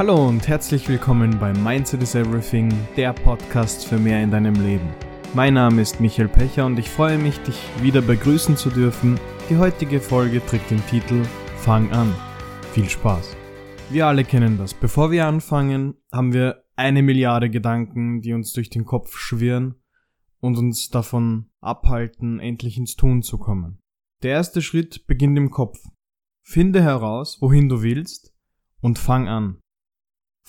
Hallo und herzlich willkommen bei Mindset is Everything, der Podcast für mehr in deinem Leben. Mein Name ist Michael Pecher und ich freue mich, dich wieder begrüßen zu dürfen. Die heutige Folge trägt den Titel Fang an. Viel Spaß. Wir alle kennen das. Bevor wir anfangen, haben wir eine Milliarde Gedanken, die uns durch den Kopf schwirren und uns davon abhalten, endlich ins Tun zu kommen. Der erste Schritt beginnt im Kopf. Finde heraus, wohin du willst und fang an.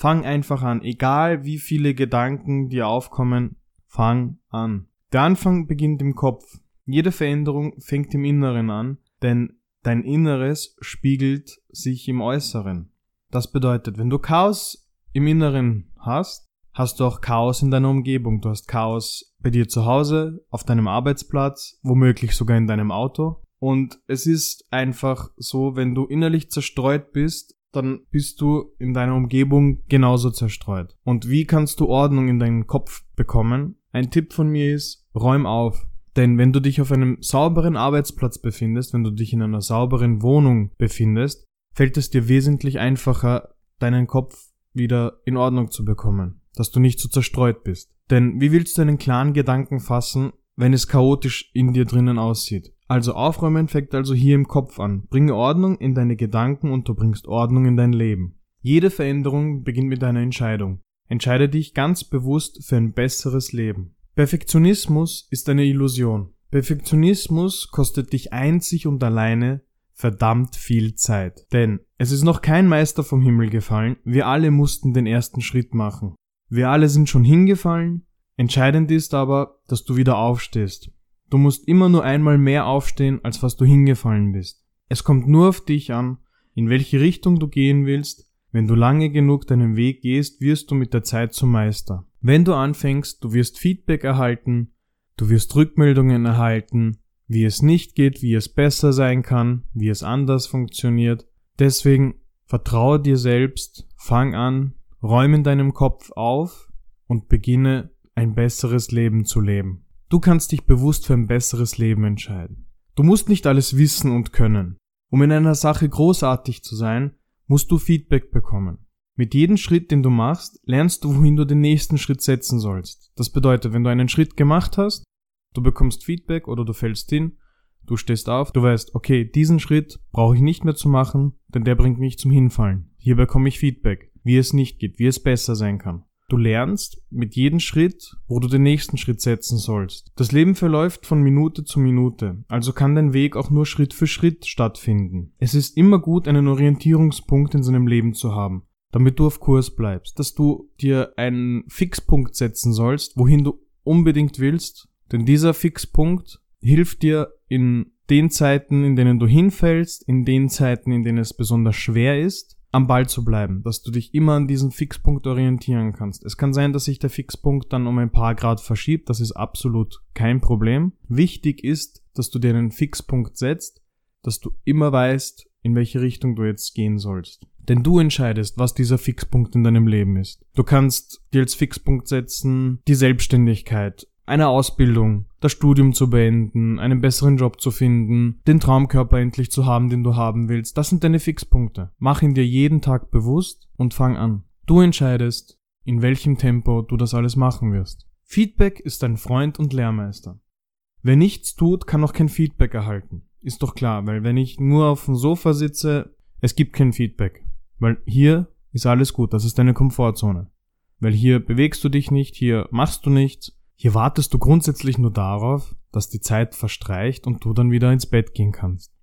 Fang einfach an, egal wie viele Gedanken dir aufkommen, fang an. Der Anfang beginnt im Kopf. Jede Veränderung fängt im Inneren an, denn dein Inneres spiegelt sich im Äußeren. Das bedeutet, wenn du Chaos im Inneren hast, hast du auch Chaos in deiner Umgebung. Du hast Chaos bei dir zu Hause, auf deinem Arbeitsplatz, womöglich sogar in deinem Auto. Und es ist einfach so, wenn du innerlich zerstreut bist, dann bist du in deiner Umgebung genauso zerstreut. Und wie kannst du Ordnung in deinen Kopf bekommen? Ein Tipp von mir ist, räum auf. Denn wenn du dich auf einem sauberen Arbeitsplatz befindest, wenn du dich in einer sauberen Wohnung befindest, fällt es dir wesentlich einfacher, deinen Kopf wieder in Ordnung zu bekommen, dass du nicht so zerstreut bist. Denn wie willst du einen klaren Gedanken fassen, wenn es chaotisch in dir drinnen aussieht? Also aufräumen fängt also hier im Kopf an. Bringe Ordnung in deine Gedanken und du bringst Ordnung in dein Leben. Jede Veränderung beginnt mit einer Entscheidung. Entscheide dich ganz bewusst für ein besseres Leben. Perfektionismus ist eine Illusion. Perfektionismus kostet dich einzig und alleine verdammt viel Zeit. Denn es ist noch kein Meister vom Himmel gefallen, wir alle mussten den ersten Schritt machen. Wir alle sind schon hingefallen, entscheidend ist aber, dass du wieder aufstehst. Du musst immer nur einmal mehr aufstehen, als was du hingefallen bist. Es kommt nur auf dich an, in welche Richtung du gehen willst. Wenn du lange genug deinen Weg gehst, wirst du mit der Zeit zum Meister. Wenn du anfängst, du wirst Feedback erhalten, du wirst Rückmeldungen erhalten, wie es nicht geht, wie es besser sein kann, wie es anders funktioniert. Deswegen vertraue dir selbst, fang an, räume in deinem Kopf auf und beginne ein besseres Leben zu leben. Du kannst dich bewusst für ein besseres Leben entscheiden. Du musst nicht alles wissen und können. Um in einer Sache großartig zu sein, musst du Feedback bekommen. Mit jedem Schritt, den du machst, lernst du, wohin du den nächsten Schritt setzen sollst. Das bedeutet, wenn du einen Schritt gemacht hast, du bekommst Feedback oder du fällst hin, du stehst auf, du weißt, okay, diesen Schritt brauche ich nicht mehr zu machen, denn der bringt mich zum Hinfallen. Hier bekomme ich Feedback, wie es nicht geht, wie es besser sein kann. Du lernst mit jedem Schritt, wo du den nächsten Schritt setzen sollst. Das Leben verläuft von Minute zu Minute, also kann dein Weg auch nur Schritt für Schritt stattfinden. Es ist immer gut, einen Orientierungspunkt in seinem Leben zu haben, damit du auf Kurs bleibst, dass du dir einen Fixpunkt setzen sollst, wohin du unbedingt willst, denn dieser Fixpunkt hilft dir in den Zeiten, in denen du hinfällst, in den Zeiten, in denen es besonders schwer ist, am Ball zu bleiben, dass du dich immer an diesen Fixpunkt orientieren kannst. Es kann sein, dass sich der Fixpunkt dann um ein paar Grad verschiebt, das ist absolut kein Problem. Wichtig ist, dass du dir einen Fixpunkt setzt, dass du immer weißt, in welche Richtung du jetzt gehen sollst. Denn du entscheidest, was dieser Fixpunkt in deinem Leben ist. Du kannst dir als Fixpunkt setzen die Selbstständigkeit, eine Ausbildung, das Studium zu beenden, einen besseren Job zu finden, den Traumkörper endlich zu haben, den du haben willst. Das sind deine Fixpunkte. Mach ihn dir jeden Tag bewusst und fang an. Du entscheidest, in welchem Tempo du das alles machen wirst. Feedback ist dein Freund und Lehrmeister. Wer nichts tut, kann auch kein Feedback erhalten. Ist doch klar, weil wenn ich nur auf dem Sofa sitze, es gibt kein Feedback. Weil hier ist alles gut, das ist deine Komfortzone. Weil hier bewegst du dich nicht, hier machst du nichts, hier wartest du grundsätzlich nur darauf, dass die Zeit verstreicht und du dann wieder ins Bett gehen kannst.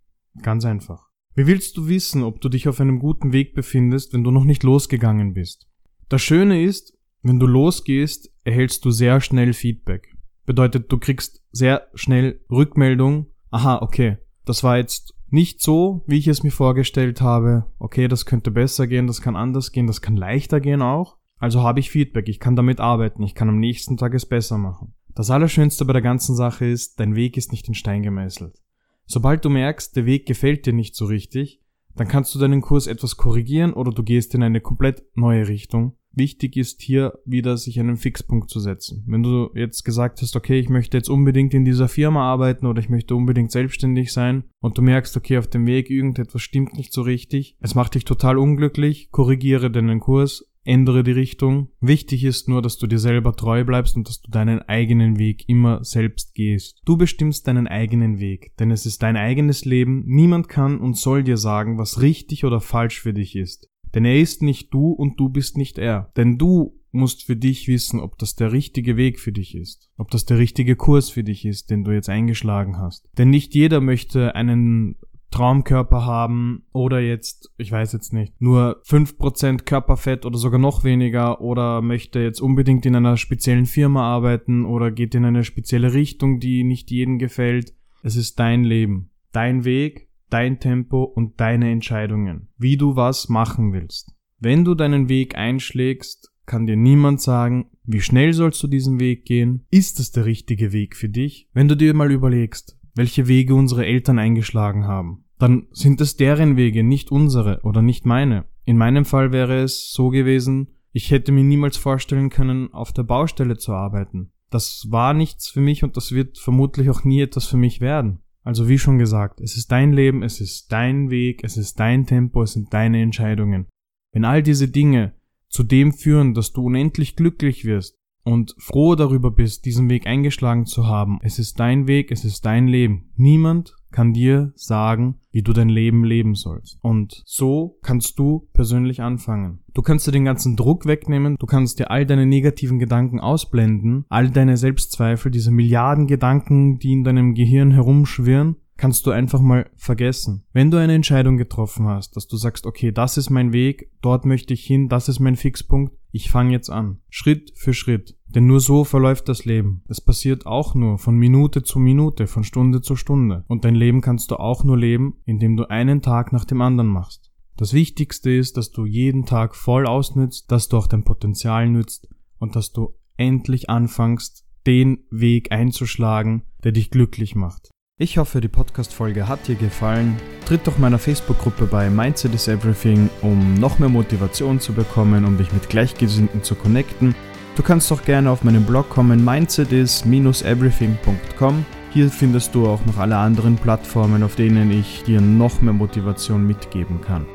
Ganz einfach. Wie willst du wissen, ob du dich auf einem guten Weg befindest, wenn du noch nicht losgegangen bist? Das Schöne ist, wenn du losgehst, erhältst du sehr schnell Feedback. Bedeutet, du kriegst sehr schnell Rückmeldung, aha, okay, das war jetzt nicht so, wie ich es mir vorgestellt habe. Okay, das könnte besser gehen, das kann anders gehen, das kann leichter gehen auch. Also habe ich Feedback, ich kann damit arbeiten, ich kann am nächsten Tag es besser machen. Das Allerschönste bei der ganzen Sache ist, dein Weg ist nicht in Stein gemeißelt. Sobald du merkst, der Weg gefällt dir nicht so richtig, dann kannst du deinen Kurs etwas korrigieren oder du gehst in eine komplett neue Richtung. Wichtig ist hier wieder sich einen Fixpunkt zu setzen. Wenn du jetzt gesagt hast, okay, ich möchte jetzt unbedingt in dieser Firma arbeiten oder ich möchte unbedingt selbstständig sein und du merkst, okay, auf dem Weg irgendetwas stimmt nicht so richtig, es macht dich total unglücklich, korrigiere deinen Kurs, ändere die Richtung. Wichtig ist nur, dass du dir selber treu bleibst und dass du deinen eigenen Weg immer selbst gehst. Du bestimmst deinen eigenen Weg, denn es ist dein eigenes Leben. Niemand kann und soll dir sagen, was richtig oder falsch für dich ist. Denn er ist nicht du und du bist nicht er. Denn du musst für dich wissen, ob das der richtige Weg für dich ist, ob das der richtige Kurs für dich ist, den du jetzt eingeschlagen hast. Denn nicht jeder möchte einen Traumkörper haben oder jetzt, ich weiß jetzt nicht, nur fünf Prozent Körperfett oder sogar noch weniger oder möchte jetzt unbedingt in einer speziellen Firma arbeiten oder geht in eine spezielle Richtung, die nicht jedem gefällt. Es ist dein Leben, dein Weg, dein Tempo und deine Entscheidungen, wie du was machen willst. Wenn du deinen Weg einschlägst, kann dir niemand sagen, wie schnell sollst du diesen Weg gehen? Ist es der richtige Weg für dich? Wenn du dir mal überlegst, welche Wege unsere Eltern eingeschlagen haben, dann sind es deren Wege, nicht unsere oder nicht meine. In meinem Fall wäre es so gewesen, ich hätte mir niemals vorstellen können, auf der Baustelle zu arbeiten. Das war nichts für mich und das wird vermutlich auch nie etwas für mich werden. Also wie schon gesagt, es ist dein Leben, es ist dein Weg, es ist dein Tempo, es sind deine Entscheidungen. Wenn all diese Dinge zu dem führen, dass du unendlich glücklich wirst, und froh darüber bist, diesen Weg eingeschlagen zu haben. Es ist dein Weg, es ist dein Leben. Niemand kann dir sagen, wie du dein Leben leben sollst. Und so kannst du persönlich anfangen. Du kannst dir den ganzen Druck wegnehmen, du kannst dir all deine negativen Gedanken ausblenden, all deine Selbstzweifel, diese Milliarden Gedanken, die in deinem Gehirn herumschwirren, kannst du einfach mal vergessen. Wenn du eine Entscheidung getroffen hast, dass du sagst, okay, das ist mein Weg, dort möchte ich hin, das ist mein Fixpunkt, ich fange jetzt an. Schritt für Schritt. Denn nur so verläuft das Leben. Es passiert auch nur von Minute zu Minute, von Stunde zu Stunde. Und dein Leben kannst du auch nur leben, indem du einen Tag nach dem anderen machst. Das Wichtigste ist, dass du jeden Tag voll ausnützt, dass du auch dein Potenzial nützt und dass du endlich anfängst, den Weg einzuschlagen, der dich glücklich macht. Ich hoffe, die Podcast-Folge hat dir gefallen. Tritt doch meiner Facebook-Gruppe bei Mindset is Everything, um noch mehr Motivation zu bekommen, um dich mit Gleichgesinnten zu connecten. Du kannst doch gerne auf meinen Blog kommen, mindsetis-everything.com. Hier findest du auch noch alle anderen Plattformen, auf denen ich dir noch mehr Motivation mitgeben kann.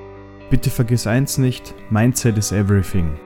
Bitte vergiss eins nicht, Mindset is Everything.